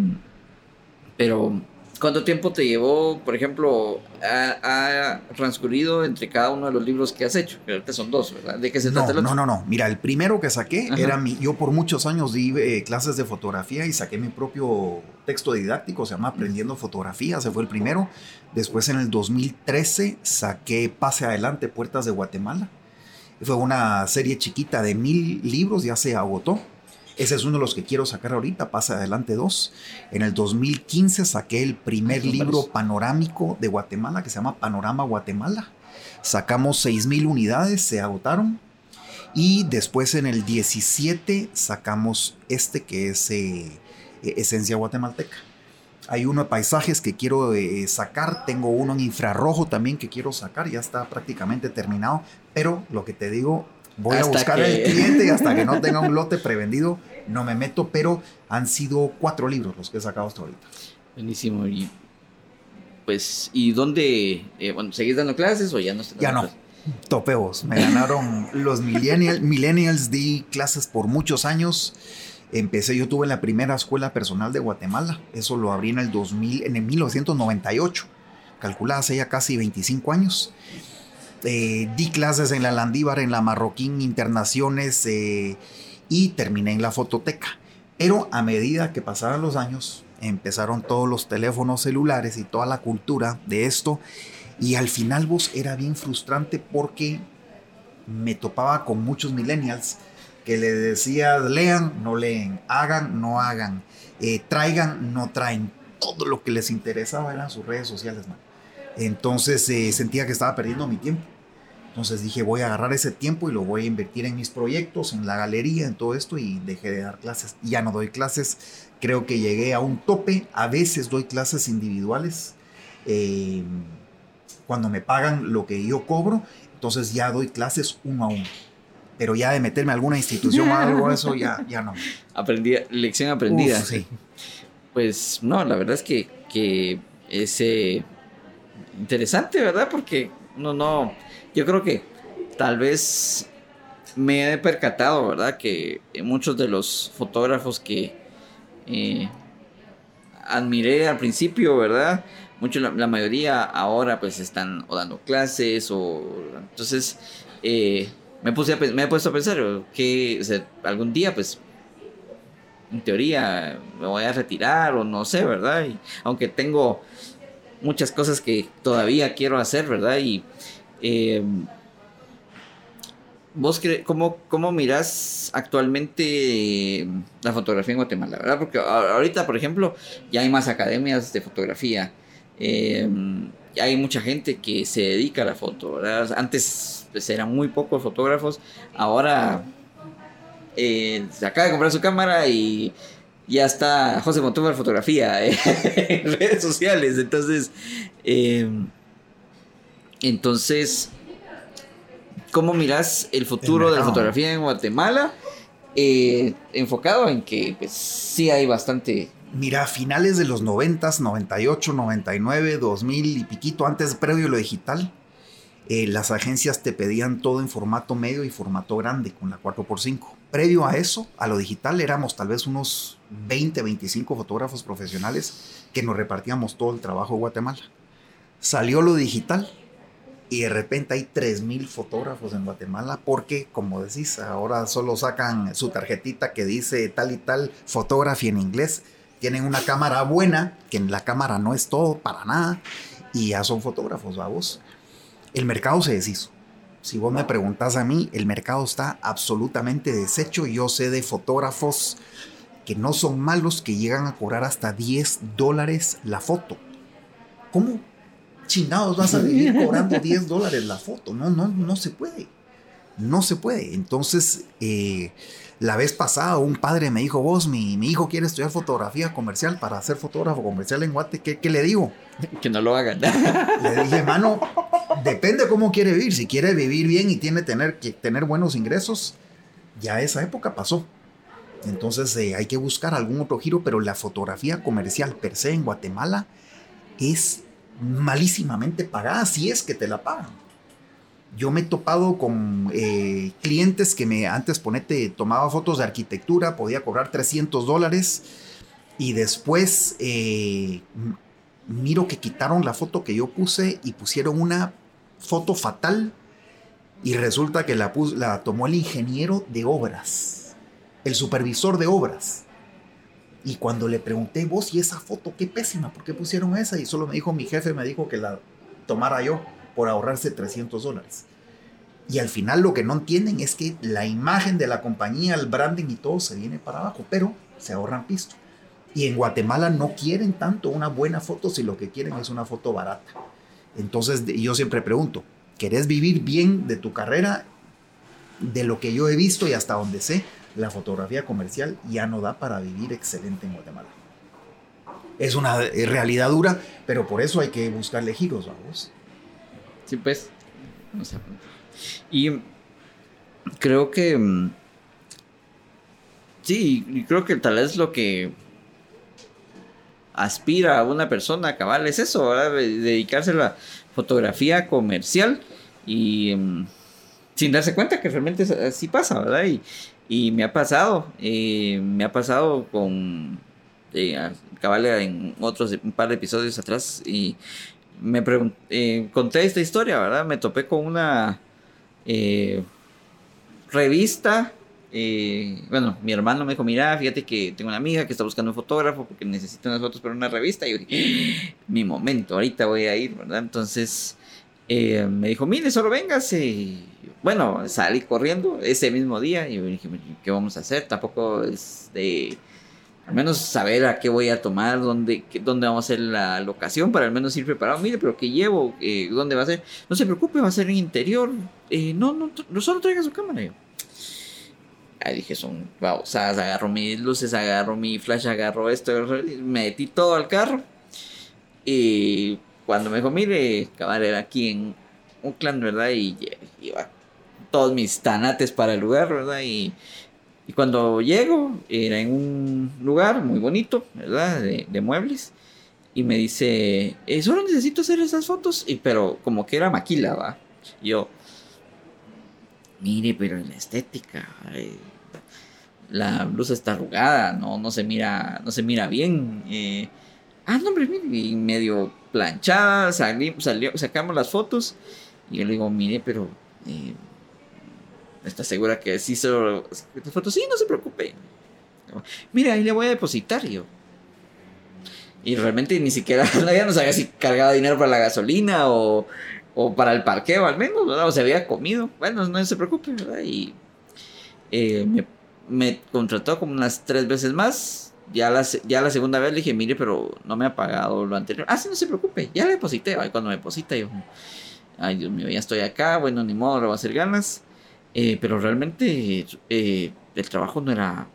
pero ¿Cuánto tiempo te llevó, por ejemplo, ha, transcurrido entre cada uno de los libros que has hecho? Que son dos, ¿verdad? ¿De qué se trata el otro? No, no, no. Mira, el primero que saqué era mi. Yo por muchos años di eh, clases de fotografía y saqué mi propio texto didáctico, se llama Aprendiendo Fotografía, ese fue el primero. Después en el 2013 saqué Pase Adelante, Puertas de Guatemala. Fue una serie chiquita de mil libros, ya se agotó. Ese es uno de los que quiero sacar ahorita, pasa adelante dos. En el 2015 saqué el primer libro panorámico de Guatemala que se llama Panorama Guatemala. Sacamos 6.000 unidades, se agotaron. Y después en el 17 sacamos este que es eh, Esencia Guatemalteca. Hay uno de paisajes que quiero eh, sacar, tengo uno en infrarrojo también que quiero sacar, ya está prácticamente terminado, pero lo que te digo, Voy a buscar al cliente y hasta que no tenga un lote prevendido, no me meto, pero han sido cuatro libros los que he sacado hasta ahorita. Buenísimo. Y pues, ¿y dónde? Eh, bueno, ¿seguís dando clases o ya no Ya no. Topeos. Me ganaron los millennials. Millennials di clases por muchos años. Empecé, yo tuve la primera escuela personal de Guatemala. Eso lo abrí en el 2000, en el 1998. Calculada hace ya casi 25 años. Eh, di clases en la Landívar, en la Marroquín Internaciones eh, y terminé en la fototeca. Pero a medida que pasaban los años, empezaron todos los teléfonos celulares y toda la cultura de esto. Y al final vos era bien frustrante porque me topaba con muchos millennials que le decías lean, no leen, hagan, no hagan, eh, traigan, no traen. Todo lo que les interesaba eran sus redes sociales, Entonces sentía que estaba perdiendo mi tiempo. Entonces dije, voy a agarrar ese tiempo y lo voy a invertir en mis proyectos, en la galería, en todo esto y dejé de dar clases. Ya no doy clases, creo que llegué a un tope. A veces doy clases individuales. Eh, cuando me pagan lo que yo cobro, entonces ya doy clases uno a uno. Pero ya de meterme a alguna institución o algo eso, ya, ya no. [laughs] Aprendí, lección aprendida. sí. Pues no, la verdad es que, que es eh, interesante, ¿verdad? Porque no, no yo creo que tal vez me he percatado, ¿verdad? Que muchos de los fotógrafos que eh, admiré al principio, ¿verdad? Mucho, la, mayoría ahora pues están dando clases o... Entonces, eh, me, puse me he puesto a pensar que algún día pues en teoría me voy a retirar o no sé, ¿verdad? Y, aunque tengo muchas cosas que todavía quiero hacer, ¿verdad? Y eh, vos cómo, cómo mirás actualmente la fotografía en Guatemala, ¿verdad? Porque ahorita, por ejemplo, ya hay más academias de fotografía. Eh, hay mucha gente que se dedica a la foto, ¿verdad? Antes pues, eran muy pocos fotógrafos, ahora eh, se acaba de comprar su cámara y ya está José Montúfar Fotografía [laughs] en redes sociales. Entonces, entonces, ¿cómo miras el futuro de la fotografía en Guatemala? enfocado en que pues, sí hay bastante Mira, a finales de los 90, 98, 99, 2000 y piquito, antes previo a lo digital, eh, las agencias te pedían todo en formato medio y formato grande con la 4x5. Previo a eso, a lo digital, éramos tal vez unos 20, 25 fotógrafos profesionales que nos repartíamos todo el trabajo en Guatemala. Salió lo digital y de repente hay 3.000 fotógrafos en Guatemala porque, como decís, ahora solo sacan su tarjetita que dice tal y tal fotografía en inglés tienen una cámara buena, que en la cámara no es todo para nada, y ya son fotógrafos, vamos. El mercado se deshizo. Si vos me preguntas a mí, el mercado está absolutamente deshecho. Yo sé de fotógrafos que no son malos, que llegan a cobrar hasta 10 dólares la foto. ¿Cómo chingados vas a vivir cobrando [laughs] 10 dólares la foto? No, no, no se puede. No se puede. Entonces, eh, la vez pasada un padre me dijo, vos, mi, mi hijo quiere estudiar fotografía comercial para ser fotógrafo comercial en Guate, ¿qué, le digo? [laughs] Que no lo hagan. Le dije, mano, depende cómo quiere vivir. Si quiere vivir bien y tiene tener, que tener buenos ingresos, ya esa época pasó. Entonces eh, hay que buscar algún otro giro, pero la fotografía comercial per se en Guatemala es malísimamente pagada, si es que te la pagan yo me he topado con eh, clientes que me antes ponete tomaba fotos de arquitectura, podía cobrar 300 dólares y después eh, miro que quitaron la foto que yo puse y pusieron una foto fatal y resulta que la, la tomó el ingeniero de obras, el supervisor de obras. Y cuando le pregunté, vos, ¿y esa foto qué pésima? ¿Por qué pusieron esa? Y solo me dijo, mi jefe me dijo que la tomara yo por ahorrarse 300 dólares. Y al final lo que no entienden es que la imagen de la compañía, el branding y todo se viene para abajo, pero se ahorran pisto. Y en Guatemala no quieren tanto una buena foto si lo que quieren es una foto barata. Entonces yo siempre pregunto, ¿querés vivir bien de tu carrera? De lo que yo he visto y hasta donde sé, la fotografía comercial ya no da para vivir excelente en Guatemala. Es una realidad dura, pero por eso hay que buscarle giros, vamos. Sí, pues. Y creo que. Mm, sí, creo que tal vez lo que aspira a una persona cabal es eso, ¿verdad? dedicarse a la fotografía comercial y mm, sin darse cuenta que realmente así pasa, ¿verdad? Y, y me ha pasado, eh, me ha pasado con eh, en otros un par de episodios atrás y me eh, conté esta historia, ¿verdad? Me topé con una eh, revista. Eh, bueno, mi hermano me dijo, mira, fíjate que tengo una amiga que está buscando un fotógrafo porque necesita unas fotos para una revista. Y yo dije, mi momento, ahorita voy a ir, ¿verdad? Entonces me dijo, mire, solo véngase. Bueno, salí corriendo ese mismo día y dije, ¿qué vamos a hacer? Tampoco es de al menos saber a qué voy a tomar, dónde, dónde vamos a hacer la locación, para al menos ir preparado. Mire, pero ¿qué llevo? Eh, ¿Dónde va a ser? No se preocupe, va a ser en interior. Eh, no, no, solo traiga su cámara. Yo. Ahí dije, son babosadas. Agarro mis luces, agarro mi flash, agarro esto, me metí todo al carro. Y cuando me dijo, mire, era aquí en un clan, ¿verdad? Y iba todos mis tanates para el lugar, ¿verdad? Y y cuando llego, era en un lugar muy bonito, ¿verdad? De, muebles. Y me dice, eh, solo necesito hacer esas fotos. Y, pero como que era maquila, ¿va? yo, mire, pero en la estética, la blusa está arrugada, no, no se mira, no se mira bien. Eh, ah, no, hombre, mire, medio planchada, salió, sacamos las fotos y yo le digo, mire, pero eh, ¿está segura que sí se fotos? Sí, no se preocupe. Mire, ahí le voy a depositar yo. Y realmente ni siquiera, [laughs] ya no sabía si cargaba dinero para la gasolina o, o para el parqueo al menos, ¿verdad? O se había comido. Bueno, no se preocupe, ¿verdad? Y eh, me contrató como unas tres veces más. Ya la, ya la segunda vez le dije, mire, pero no me ha pagado lo anterior. Ah, sí, no se preocupe, ya le deposité. Ay, cuando me deposita, yo, ay, Dios mío, ya estoy acá, bueno, ni modo, lo va a hacer ganas. Eh, pero realmente eh, el trabajo no era.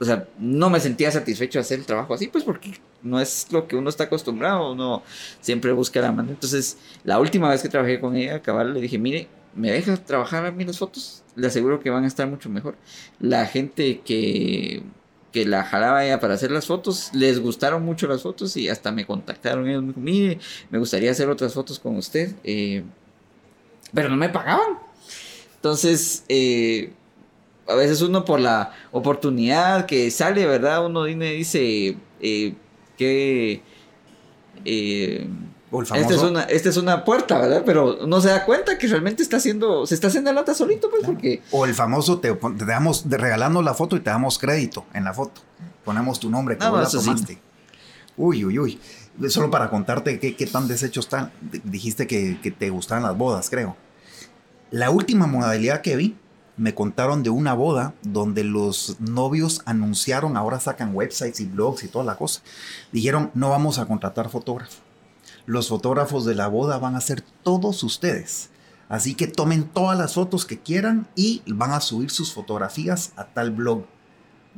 O sea, no me sentía satisfecho de hacer el trabajo así, pues porque no es lo que uno está acostumbrado, uno siempre busca la manera. Entonces, la última vez que trabajé con ella, cabal, le dije, mire, ¿me deja trabajar a mí las fotos? Le aseguro que van a estar mucho mejor. La gente que, que la jalaba ella para hacer las fotos, les gustaron mucho las fotos y hasta me contactaron ellos. Me dijo, mire, me gustaría hacer otras fotos con usted. Eh, pero no me pagaban. Entonces, eh, a veces uno por la oportunidad que sale, ¿verdad? Uno dice eh, que... Eh, esta, es una, esta es una puerta, ¿verdad? Pero no se da cuenta que realmente está haciendo, se está haciendo la lata solito, pues, porque... O el famoso, te, damos, regalando la foto y te damos crédito en la foto. Ponemos tu nombre, que no, la tomaste. Uy, uy, uy. Solo para contarte qué, qué tan deshechos están. Dijiste que, que te gustaban las bodas, creo. La última modalidad que vi, me contaron de una boda donde los novios anunciaron, ahora sacan websites y blogs y toda la cosa. Dijeron, no vamos a contratar fotógrafo los fotógrafos de la boda van a ser todos ustedes. Así que tomen todas las fotos que quieran y van a subir sus fotografías a tal blog.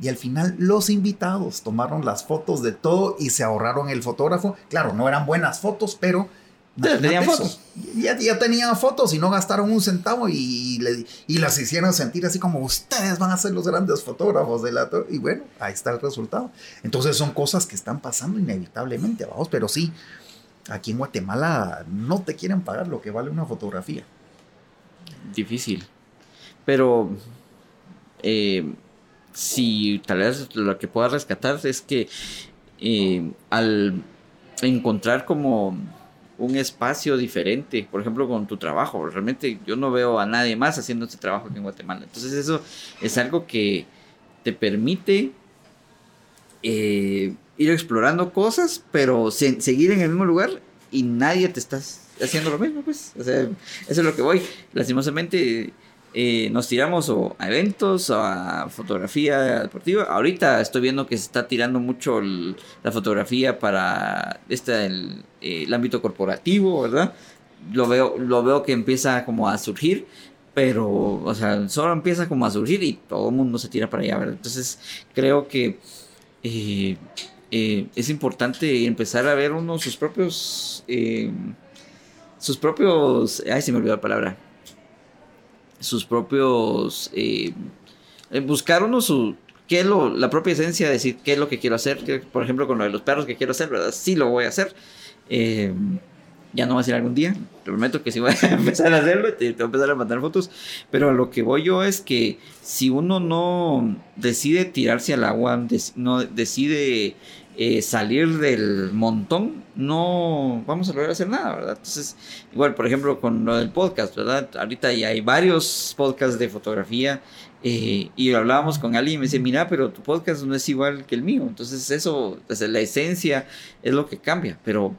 Y al final los invitados tomaron las fotos de todo y se ahorraron el fotógrafo. Claro, no eran buenas fotos, pero... tenían fotos. Ya, ya, tenían fotos y no gastaron un centavo y, y las hicieron sentir así como ustedes van a ser los grandes fotógrafos de la... Y bueno, ahí está el resultado. Entonces son cosas que están pasando inevitablemente, vamos, pero sí, Aquí en Guatemala no te quieren pagar lo que vale una fotografía. Difícil. Pero eh, si tal vez lo que pueda rescatar es que eh, al encontrar como un espacio diferente, por ejemplo, con tu trabajo. Realmente yo no veo a nadie más haciendo este trabajo aquí en Guatemala. Entonces eso es algo que te permite eh, ir explorando cosas, pero seguir en el mismo lugar y nadie te está haciendo lo mismo, pues. O sea, eso es lo que voy. Lastimosamente eh, nos tiramos o a eventos, o a fotografía deportiva. Ahorita estoy viendo que se está tirando mucho la fotografía para este, el, ámbito corporativo, ¿verdad? Lo veo, lo veo que empieza como a surgir. Pero, o sea, solo empieza como a surgir y todo el mundo se tira para allá, ¿verdad? Entonces, creo que eh, eh, es importante empezar a ver uno sus propios. Sus propios. Ay, se me olvidó la palabra. Sus propios. Eh, buscar uno su. ¿Qué es lo, la propia esencia de decir qué es lo que quiero hacer? por ejemplo, con lo de los perros que quiero hacer, ¿verdad? Sí lo voy a hacer. ya no va a ser algún día. Te prometo que sí voy a [laughs] empezar a hacerlo. Te, voy a empezar a mandar fotos. Pero a lo que voy yo es que si uno no decide tirarse al agua, no decide eh, salir del montón, no vamos a lograr hacer nada, ¿verdad? Entonces, igual, por ejemplo, con lo del podcast, ¿verdad? Ahorita hay varios podcasts de fotografía eh, y hablábamos con alguien y me dice, mira, pero tu podcast no es igual que el mío. Entonces, eso, la esencia es lo que cambia, pero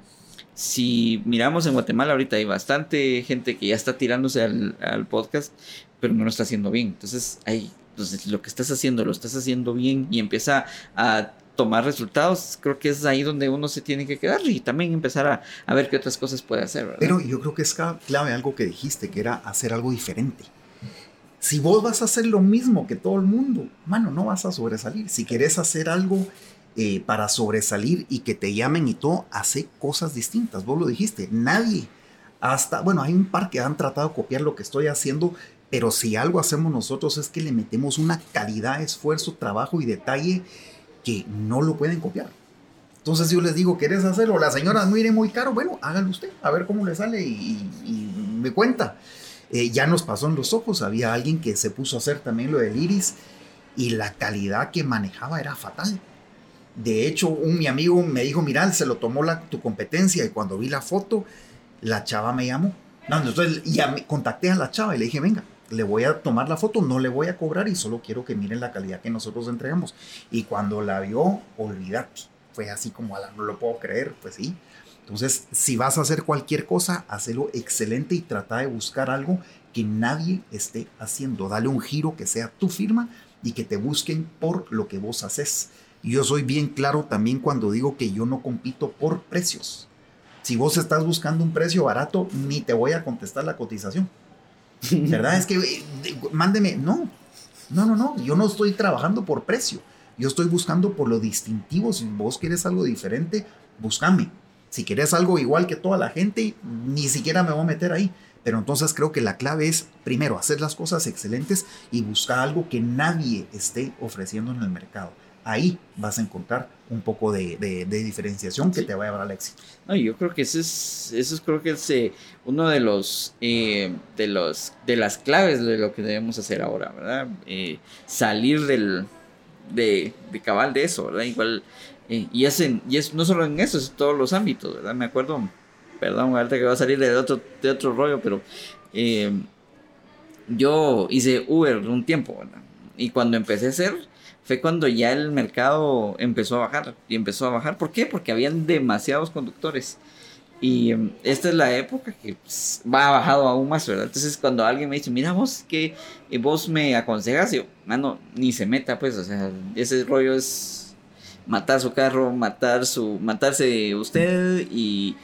si miramos en Guatemala ahorita hay bastante gente que ya está tirándose al, podcast, pero no lo está haciendo bien. Entonces, ahí, entonces lo que estás haciendo lo estás haciendo bien y empieza a tomar resultados, creo que es ahí donde uno se tiene que quedar y también empezar a, a ver qué otras cosas puede hacer. ¿verdad? Pero yo creo que es clave algo que dijiste, que era hacer algo diferente. Si vos vas a hacer lo mismo que todo el mundo, mano, no vas a sobresalir. Si quieres hacer algo eh, para sobresalir y que te llamen y todo, hace cosas distintas. Vos lo dijiste, nadie hasta, bueno, hay un par que han tratado de copiar lo que estoy haciendo, pero si algo hacemos nosotros es que le metemos una calidad, esfuerzo, trabajo y detalle que no lo pueden copiar. Entonces yo les digo, ¿quieres hacerlo? La señora no iré muy caro, bueno, hágalo usted, a ver cómo le sale y, me cuenta. Eh, ya nos pasó en los ojos, había alguien que se puso a hacer también lo del iris y la calidad que manejaba era fatal. De hecho, un mi amigo me dijo, mira, se lo tomó la, tu competencia y cuando vi la foto, la chava me llamó. No, entonces ya me contacté a la chava y le dije, venga, le voy a tomar la foto, no le voy a cobrar y solo quiero que miren la calidad que nosotros entregamos. Y cuando la vio, olvídate, fue así como, a la, no lo puedo creer, pues sí. Entonces, si vas a hacer cualquier cosa, hacelo excelente y trata de buscar algo que nadie esté haciendo. Dale un giro que sea tu firma y que te busquen por lo que vos haces. Yo soy bien claro también cuando digo que yo no compito por precios. Si vos estás buscando un precio barato, ni te voy a contestar la cotización. ¿Verdad? es que, mándeme, no, no, no, no, yo no estoy trabajando por precio. Yo estoy buscando por lo distintivo. Si vos quieres algo diferente, búscame. Si quieres algo igual que toda la gente, ni siquiera me voy a meter ahí. Pero entonces creo que la clave es, primero, hacer las cosas excelentes y buscar algo que nadie esté ofreciendo en el mercado ahí vas a encontrar un poco de, diferenciación que te va a llevar al éxito. No, yo creo que eso es, eso es creo que es eh, uno de los, eh, de los, de las claves de lo que debemos hacer ahora, ¿verdad? Eh, salir del, de, de, cabal de eso, ¿verdad? Igual, y, es y es no solo en eso, es en todos los ámbitos, ¿verdad? Me acuerdo, perdón, ahorita que va a salir de otro, de otro rollo, pero yo hice Uber un tiempo, ¿verdad? Y cuando empecé a hacer fue cuando ya el mercado empezó a bajar. Y empezó a bajar. ¿Por qué? Porque habían demasiados conductores. Y em, esta es la época que pues, va bajado aún más, ¿verdad? Entonces cuando alguien me dice, mira vos que eh, vos me aconsejas, yo, mano, ni se meta, pues, o sea, ese rollo es matar su carro, matar su, matarse usted y,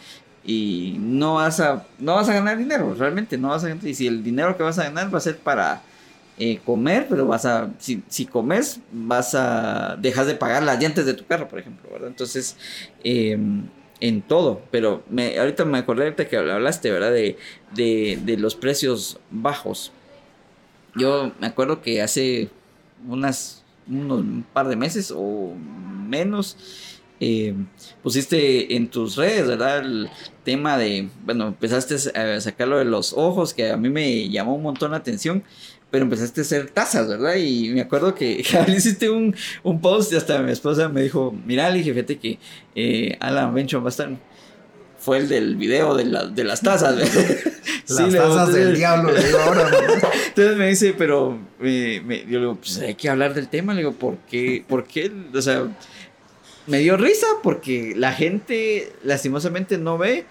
y no vas a, no vas a ganar dinero, realmente no vas a ganar, y si el dinero que vas a ganar va a ser para eh, comer, pero vas a, si, si, comes, vas a, dejas de pagar las llantas de tu carro, por ejemplo, ¿verdad? Entonces, em, en todo, pero me, ahorita me acordé que hablaste, ¿verdad? De, de, los precios bajos. Yo me acuerdo que hace unas, unos un par de meses o menos, em, pusiste en tus redes, ¿verdad? El tema de, bueno, empezaste a sacarlo de los ojos, que a mí me llamó un montón la atención pero empezaste a hacer tazas, ¿verdad? Y me acuerdo que, [laughs] que hiciste un, un, post y hasta mi esposa me dijo, mira, le dije, fíjate que eh, Alan Bencho Bastan fue el del video de, la, de las tazas. [laughs] las tazas del diablo, le digo ahora. [laughs] Entonces me dice, pero me, yo le digo, pues hay que hablar del tema, le digo, ¿por qué? ¿Por qué? O sea, me dio risa porque la gente lastimosamente no ve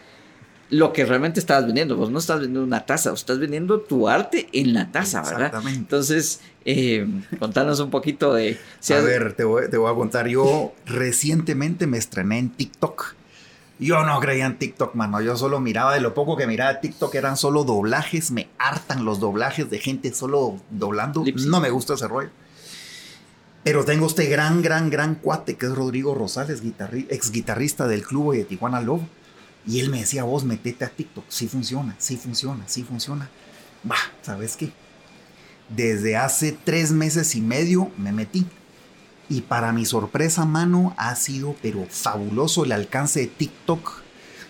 lo que realmente estabas vendiendo. Vos no estás vendiendo una taza, vos estás vendiendo tu arte en la taza, ¿verdad? Exactamente. Entonces, eh, contanos un poquito de... a ver, te voy, te voy, a contar. Yo recientemente me estrené en TikTok. Yo no creía en TikTok, mano. Yo solo miraba de lo poco que miraba TikTok eran solo doblajes. Me hartan los doblajes de gente solo doblando. No me gusta ese rollo. Pero tengo este gran, gran, gran cuate que es Rodrigo Rosales, ex guitarrista del club de Tijuana Lobo y él me decía, vos metete a TikTok, sí funciona, sí funciona, sí funciona. Va, ¿sabes qué? Desde hace tres meses y medio me metí. Y para mi sorpresa, mano, ha sido pero fabuloso el alcance de TikTok.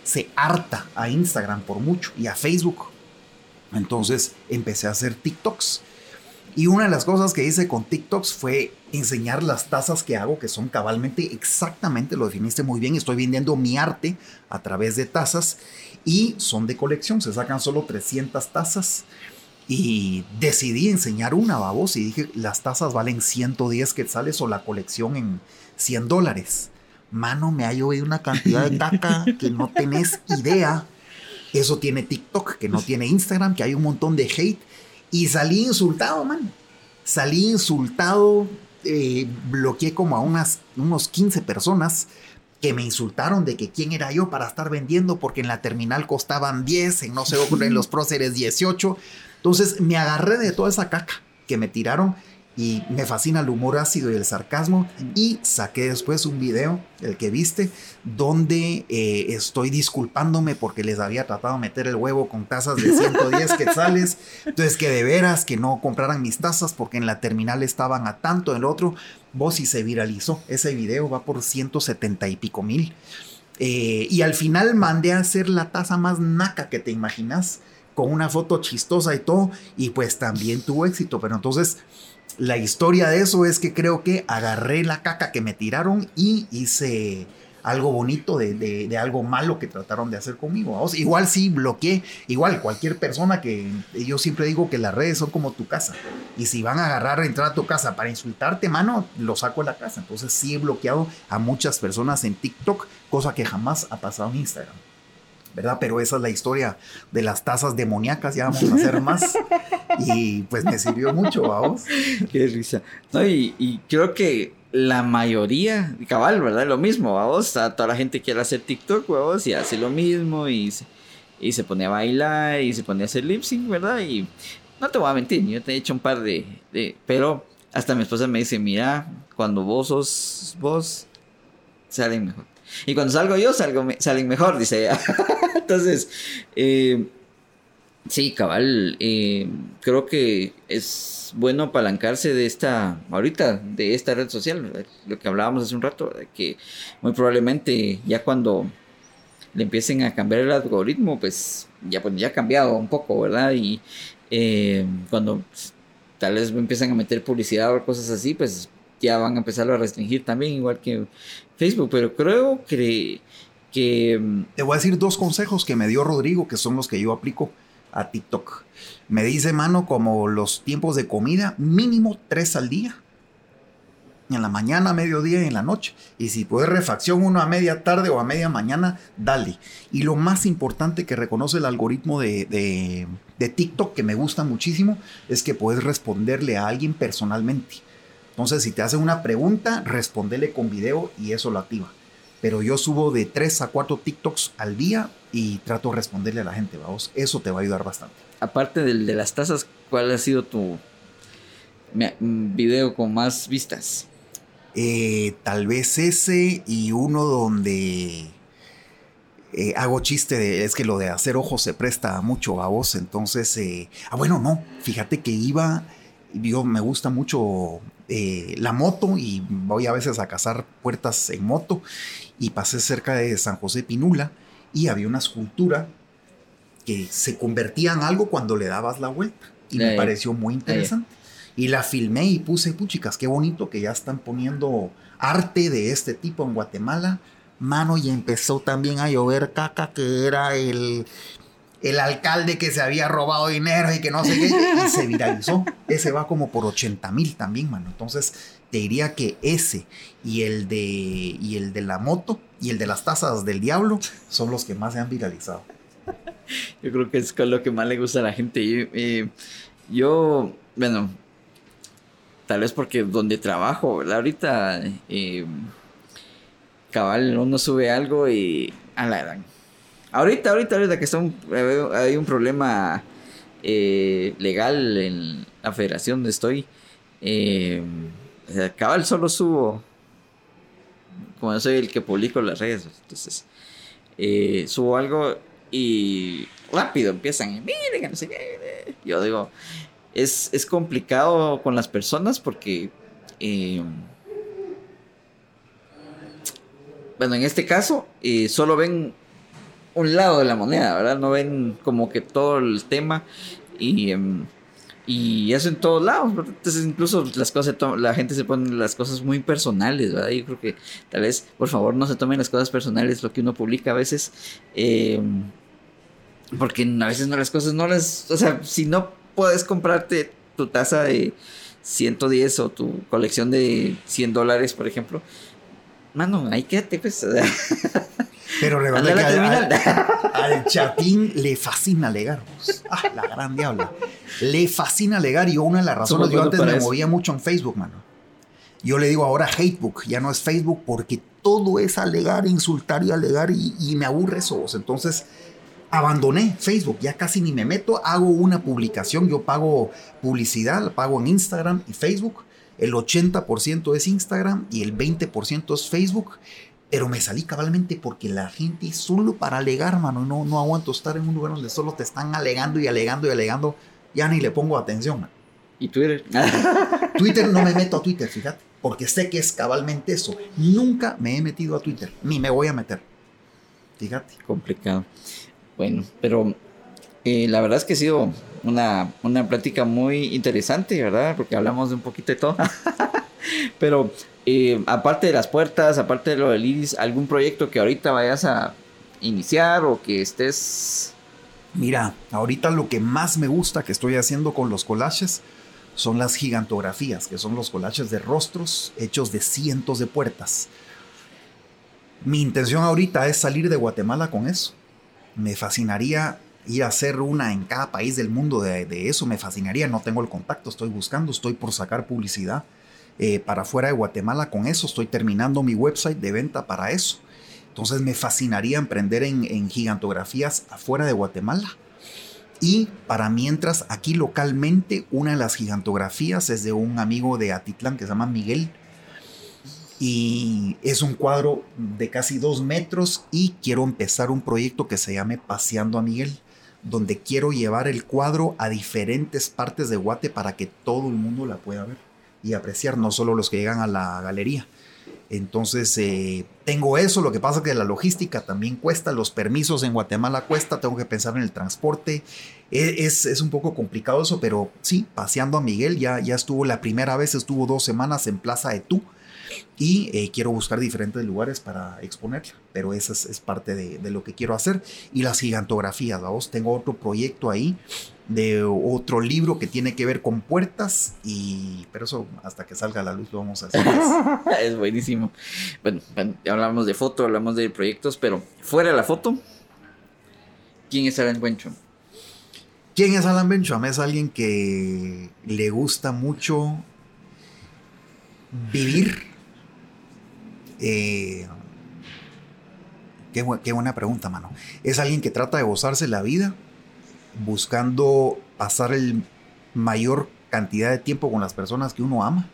Se harta a Instagram por mucho y a Facebook. Entonces empecé a hacer TikToks. Y una de las cosas que hice con TikToks fue enseñar las tazas que hago, que son cabalmente, exactamente, lo definiste muy bien, estoy vendiendo mi arte a través de tazas y son de colección, se sacan solo 300 tazas y decidí enseñar una, babos, y dije, las tazas valen 110 quetzales o la colección en 100 dólares. Mano, me ha llovido una cantidad de caca que no tenés idea. Eso tiene TikTok, que no tiene Instagram, que hay un montón de hate. Y salí insultado, man. Salí insultado, eh, bloqueé como a unas, unos 15 personas que me insultaron de que quién era yo para estar vendiendo porque en la terminal costaban 10, en no sé, en los [laughs] próceres 18. Entonces me agarré de toda esa caca que me tiraron y me fascina el humor ácido y el sarcasmo y saqué después un video, el que viste, donde eh, estoy disculpándome porque les había tratado de meter el huevo con tazas de 110 [laughs] quetzales, entonces que de veras que no compraran mis tazas porque en la terminal estaban a tanto, en el otro, vos y se viralizó, ese video va por 170 y pico mil. Eh, y al final mandé a hacer la taza más naca que te imaginas con una foto chistosa y todo, y pues también tuvo éxito. Pero entonces, la historia de eso es que creo que agarré la caca que me tiraron y hice algo bonito de, algo malo que trataron de hacer conmigo. igual sí bloqueé, igual cualquier persona que yo siempre digo que las redes son como tu casa. Y si van a agarrar a entrar a tu casa para insultarte, mano, lo saco de la casa. Entonces sí he bloqueado a muchas personas en TikTok, cosa que jamás ha pasado en Instagram. ¿Verdad? Pero esa es la historia de las tazas demoníacas, ya vamos a hacer más. [laughs] y pues me sirvió mucho, vamos. Qué risa. No, y, y creo que la mayoría, cabal, ¿verdad? Lo mismo, vamos, a toda la gente quiere hacer TikTok, vamos, y hace lo mismo y se, y se pone a bailar y se pone a hacer lip sync, ¿verdad? Y no te voy a mentir, yo te he hecho un par de, de pero hasta mi esposa me dice, mira, cuando vos sos vos, salen mejor. Y cuando salgo yo, salgo, salen mejor, dice ella. [laughs] Entonces, eh, sí, cabal, eh, creo que es bueno apalancarse de esta, ahorita, de esta red social, lo que hablábamos hace un rato, que muy probablemente ya cuando le empiecen a cambiar el algoritmo, pues ya, pues, ya ha cambiado un poco, ¿verdad? Y eh, cuando tal vez empiezan a meter publicidad o cosas así, pues ya van a empezar a restringir también, igual que Facebook, pero creo que... que Te voy a decir dos consejos que me dio Rodrigo, que son los que yo aplico a TikTok. Me dice, mano, como los tiempos de comida, mínimo tres al día. En la mañana, mediodía y en la noche. Y si puedes refacción uno a media tarde o a media mañana, dale. Y lo más importante que reconoce el algoritmo de, de, TikTok, que me gusta muchísimo, es que puedes responderle a alguien personalmente. Entonces, si te hacen una pregunta, respondele con video y eso lo activa. Pero yo subo de tres a cuatro TikToks al día y trato de responderle a la gente, vamos. Eso te va a ayudar bastante. Aparte del de las tazas, ¿cuál ha sido tu video con más vistas? Eh, tal vez ese y uno donde eh, hago chiste de, es que lo de hacer ojos se presta mucho a vos, entonces, eh, ah bueno, no, fíjate que iba, yo me gusta mucho la moto y voy a veces a cazar puertas en moto y pasé cerca de San José Pinula y había una escultura que se convertía en algo cuando le dabas la vuelta. Y me pareció muy interesante. Y la filmé y puse, puchicas, qué bonito que ya están poniendo arte de este tipo en Guatemala. Mano, y empezó también a llover caca, que era el, el alcalde que se había robado dinero y que no sé qué, y se [laughs] viralizó. Ese va como por 80 mil también, mano. Entonces, te diría que ese y el de, y el de la moto y el de las tazas del diablo son los que más se han viralizado. Yo creo que es con lo que más le gusta a la gente. Eh, yo, bueno, tal vez porque donde trabajo, ¿verdad? Ahorita, eh, cabal, uno sube algo y a la Ahorita, ahorita, ahorita que son, hay un problema eh, legal en la federación donde estoy. cabal, solo subo como yo soy el que publico las redes, entonces eh, subo algo y rápido empiezan, miren, no sé. Yo digo, es, es complicado con las personas porque, eh, bueno, en este caso, eh, solo ven un lado de la moneda, ¿verdad? No ven como que todo el tema y... Em, y eso en todos lados, entonces incluso las cosas, la gente se pone las cosas muy personales, ¿verdad? Yo creo que tal vez, por favor, no se tomen las cosas personales, lo que uno publica a veces, eh, porque a veces no las cosas no las, o sea, si no puedes comprarte tu taza de 110 o tu colección de 100 dólares, por ejemplo, mano, ahí quédate, pues. [laughs] Pero recuerda que al, [laughs] chatín le fascina alegar. Ah, la gran diabla. Le fascina alegar y una de las razones, yo antes me movía mucho en Facebook, mano. Yo le digo ahora hatebook, ya no es Facebook porque todo es alegar, insultar y alegar y, me aburre eso. Entonces abandoné Facebook, ya casi ni me meto, hago una publicación, yo pago publicidad, la pago en Instagram y Facebook. El 80% es Instagram y el 20% es Facebook. Pero me salí cabalmente porque la gente solo para alegar, mano, no, no aguanto estar en un lugar donde solo te están alegando y alegando y alegando, ya ni le pongo atención. Man. ¿Y Twitter? [laughs] Twitter no me meto a Twitter, fíjate, porque sé que es cabalmente eso. Nunca me he metido a Twitter, ni me voy a meter. Fíjate. Complicado. Bueno, pero Eh, la verdad es que ha sido una, una plática muy interesante, ¿verdad? Porque hablamos de un poquito de todo. [laughs] Pero eh, aparte de las puertas, aparte de lo del iris, ¿algún proyecto que ahorita vayas a iniciar o que estés... Mira, ahorita lo que más me gusta que estoy haciendo con los collages son las gigantografías, que son los collages de rostros hechos de cientos de puertas. Mi intención ahorita es salir de Guatemala con eso. Me fascinaría ir a hacer una en cada país del mundo de, eso, me fascinaría. No tengo el contacto, estoy buscando, estoy por sacar publicidad eh, para fuera de Guatemala con eso. Estoy terminando mi website de venta para eso. Entonces me fascinaría emprender en, en gigantografías afuera de Guatemala. Y para mientras, aquí localmente, una de las gigantografías es de un amigo de Atitlán que se llama Miguel y es un cuadro de casi dos metros y quiero empezar un proyecto que se llame Paseando a Miguel, donde quiero llevar el cuadro a diferentes partes de Guate para que todo el mundo la pueda ver y apreciar, no solo los que llegan a la galería. Entonces, eh, tengo eso, lo que pasa es que la logística también cuesta, los permisos en Guatemala cuesta, tengo que pensar en el transporte, e, es, es, un poco complicado eso, pero sí, paseando a Miguel, ya, ya estuvo la primera vez, estuvo dos semanas en Plaza de Tú, y eh, quiero buscar diferentes lugares para exponerla, pero esa es, parte de, lo que quiero hacer. Y las gigantografías, vamos, tengo otro proyecto ahí de otro libro que tiene que ver con puertas y pero eso hasta que salga a la luz lo vamos a hacer. [laughs] es buenísimo. Bueno, ya hablamos de foto, hablamos de proyectos, pero fuera de la foto, ¿quién es Alan Bencham? ¿Quién es Alan Bencham? Es alguien que le gusta mucho vivir eh, qué, buena pregunta, mano. Es alguien que trata de gozarse la vida buscando pasar el mayor cantidad de tiempo con las personas que uno ama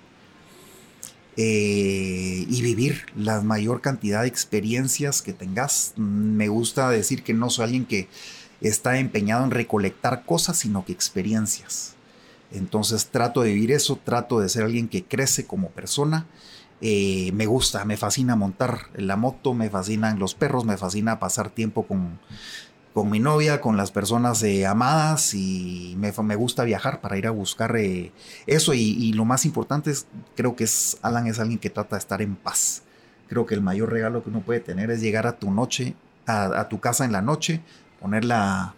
eh, y vivir la mayor cantidad de experiencias que tengas. Me gusta decir que no soy alguien que está empeñado en recolectar cosas, sino que experiencias. Entonces trato de vivir eso, trato de ser alguien que crece como persona eh, me gusta, me fascina montar la moto, me fascinan los perros, me fascina pasar tiempo con, con mi novia, con las personas eh, amadas y me, gusta viajar para ir a buscar eh, eso y, lo más importante es, creo que es, Alan es alguien que trata de estar en paz. Creo que el mayor regalo que uno puede tener es llegar a tu noche, a, tu casa en la noche, poner la,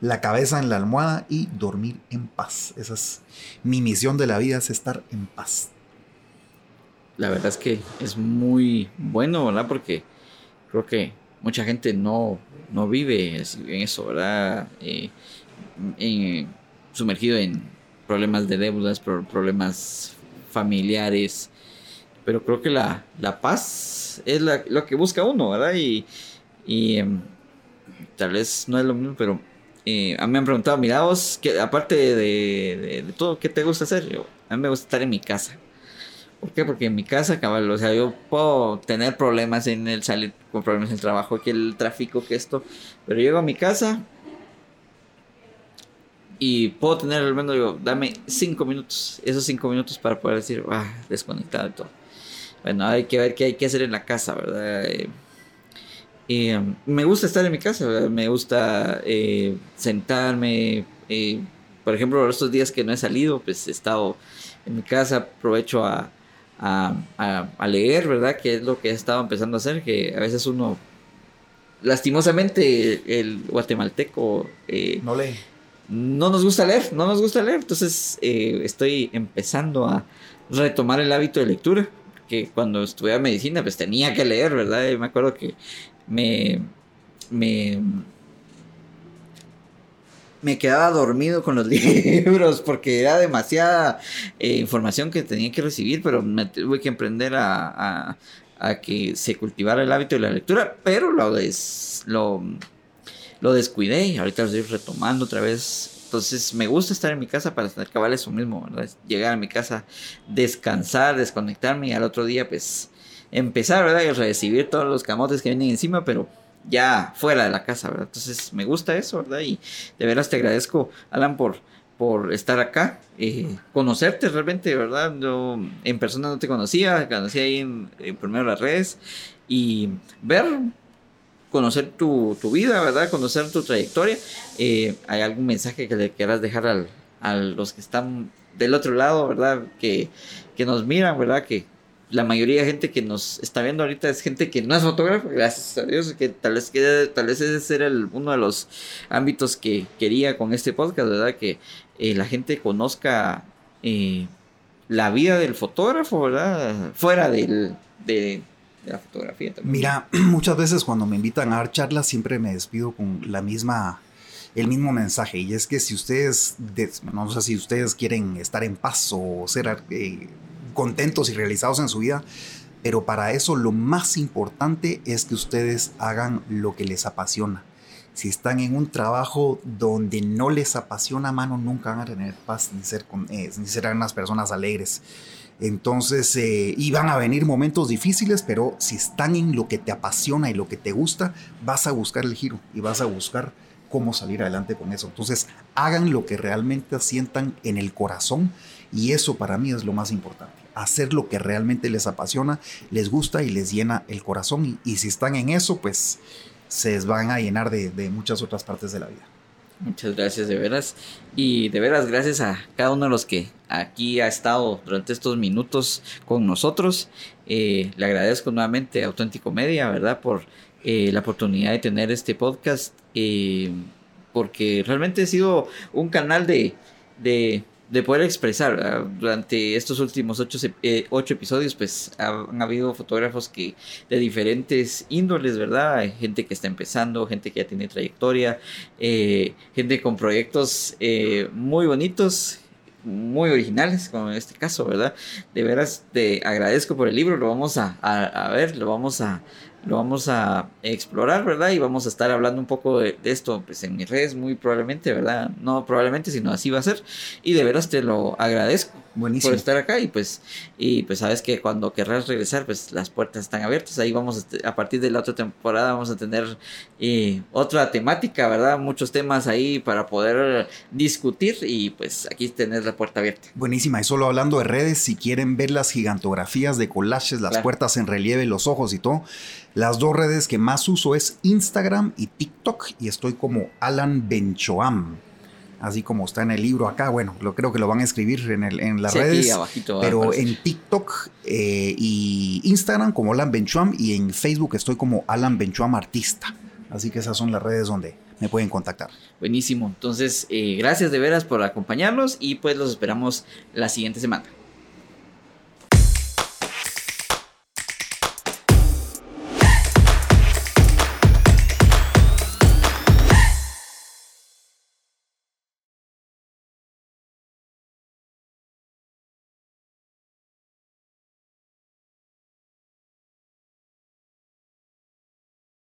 la cabeza en la almohada y dormir en paz. Esa es mi misión de la vida, es estar en paz la verdad es que es muy bueno, ¿verdad? Porque creo que mucha gente no, no vive en eso, ¿verdad? Eh, sumergido en problemas de deudas, problemas familiares. Pero creo que la, paz es lo que busca uno, ¿verdad? Y, em, tal vez no es lo mismo, pero eh, a mí me han preguntado, mira vos, que, aparte de, todo, ¿qué te gusta hacer? A mí me gusta estar en mi casa. ¿Por qué? Porque en mi casa, cabal, o sea, yo puedo tener problemas en el salir con problemas en el trabajo, que el tráfico, que esto, pero llego a mi casa y puedo tener al menos, digo, dame cinco minutos, esos cinco minutos para poder decir, ah, desconectado y todo. Bueno, hay que ver qué hay que hacer en la casa, ¿verdad? Eh, um, me gusta estar en mi casa, me gusta eh, sentarme, eh, por ejemplo, estos días que no he salido, pues he estado en mi casa, aprovecho a a, leer, ¿verdad? Que es lo que he estado empezando a hacer, que a veces uno, lastimosamente, el guatemalteco... Eh, no lee. No nos gusta leer, no nos gusta leer, entonces eh, estoy empezando a retomar el hábito de lectura, que cuando estudiaba medicina pues tenía que leer, ¿verdad? me acuerdo que me, me me quedaba dormido con los [laughs] libros porque era demasiada eh, información que tenía que recibir, pero me tuve que emprender a, que se cultivara el hábito de la lectura, pero lo, lo, lo descuidé y ahorita lo estoy retomando otra vez. Entonces me gusta estar en mi casa para acabar eso mismo. Llegar a mi casa, descansar, desconectarme y al otro día pues empezar, ¿verdad? Y recibir todos los camotes que vienen encima, pero ya fuera de la casa, ¿verdad? Entonces me gusta eso, ¿verdad? Y de veras te agradezco, Alan, por, por estar acá, eh, conocerte realmente, ¿verdad? Yo en persona no te conocía, conocí ahí en, primero las redes y ver conocer tu, vida, ¿verdad? Conocer tu trayectoria. Eh, ¿Hay algún mensaje que le quieras dejar al, a los que están del otro lado, ¿verdad? Que, que nos miran, ¿verdad? Que la mayoría de gente que nos está viendo ahorita es gente que no es fotógrafo, gracias a Dios, que tal vez, que, tal vez ese era uno de los ámbitos que quería con este podcast, ¿verdad? Que eh, la gente conozca eh, la vida del fotógrafo, ¿verdad? Fuera del, de, la fotografía también. Mira, [clears throat] muchas veces cuando me invitan a dar charlas siempre me despido con la misma el mismo mensaje y es que si ustedes no sé si ustedes quieren estar en paz o ser eh, contentos y realizados en su vida, pero para eso lo más importante es que ustedes hagan lo que les apasiona. Si están en un trabajo donde no les apasiona, mano, nunca van a tener paz ni, ser, eh, ni serán unas personas alegres. Entonces, eh, y van a venir momentos difíciles, pero si están en lo que te apasiona y lo que te gusta, vas a buscar el giro y vas a buscar cómo salir adelante con eso. Entonces, hagan lo que realmente sientan en el corazón y eso para mí es lo más importante hacer lo que realmente les apasiona, les gusta y les llena el corazón. Y, si están en eso, pues se van a llenar de, muchas otras partes de la vida. Muchas gracias, de veras. Y de veras, gracias a cada uno de los que aquí ha estado durante estos minutos con nosotros. Eh, le agradezco nuevamente a Auténtico Media, ¿verdad? Por eh, la oportunidad de tener este podcast. Eh, porque realmente ha sido un canal de, de de poder expresar. Durante estos últimos eh, ocho, episodios, pues han habido fotógrafos que de diferentes índoles, ¿verdad? Gente que está empezando, gente que ya tiene trayectoria, eh, gente con proyectos eh, muy bonitos. Muy originales, como en este caso, ¿verdad? De veras te agradezco por el libro, lo vamos a, a ver, lo vamos a, lo vamos a explorar, ¿verdad? Y vamos a estar hablando un poco de, esto pues, en mis redes, muy probablemente, ¿verdad? No probablemente, sino así va a ser. Y de veras te lo agradezco Buenísimo. por estar acá. Y pues, y pues sabes que cuando querrás regresar, pues las puertas están abiertas. Ahí vamos a, a partir de la otra temporada, vamos a tener eh, otra temática, ¿verdad? Muchos temas ahí para poder discutir. Y pues aquí tenés la puerta abierta. Buenísima. Y solo hablando de redes, si quieren ver las gigantografías de collages, las puertas en relieve, los ojos y todo las dos redes que más uso es Instagram y TikTok y estoy como Alan Benchoam. Así como está en el libro acá, bueno, lo creo que lo van a escribir en, el, en las redes. pero en TikTok eh, y Instagram como Alan Benchoam y en Facebook estoy como Alan Benchoam Artista. Así que esas son las redes donde me pueden contactar. Buenísimo. Entonces, eh, gracias de veras por acompañarnos y pues los esperamos la siguiente semana.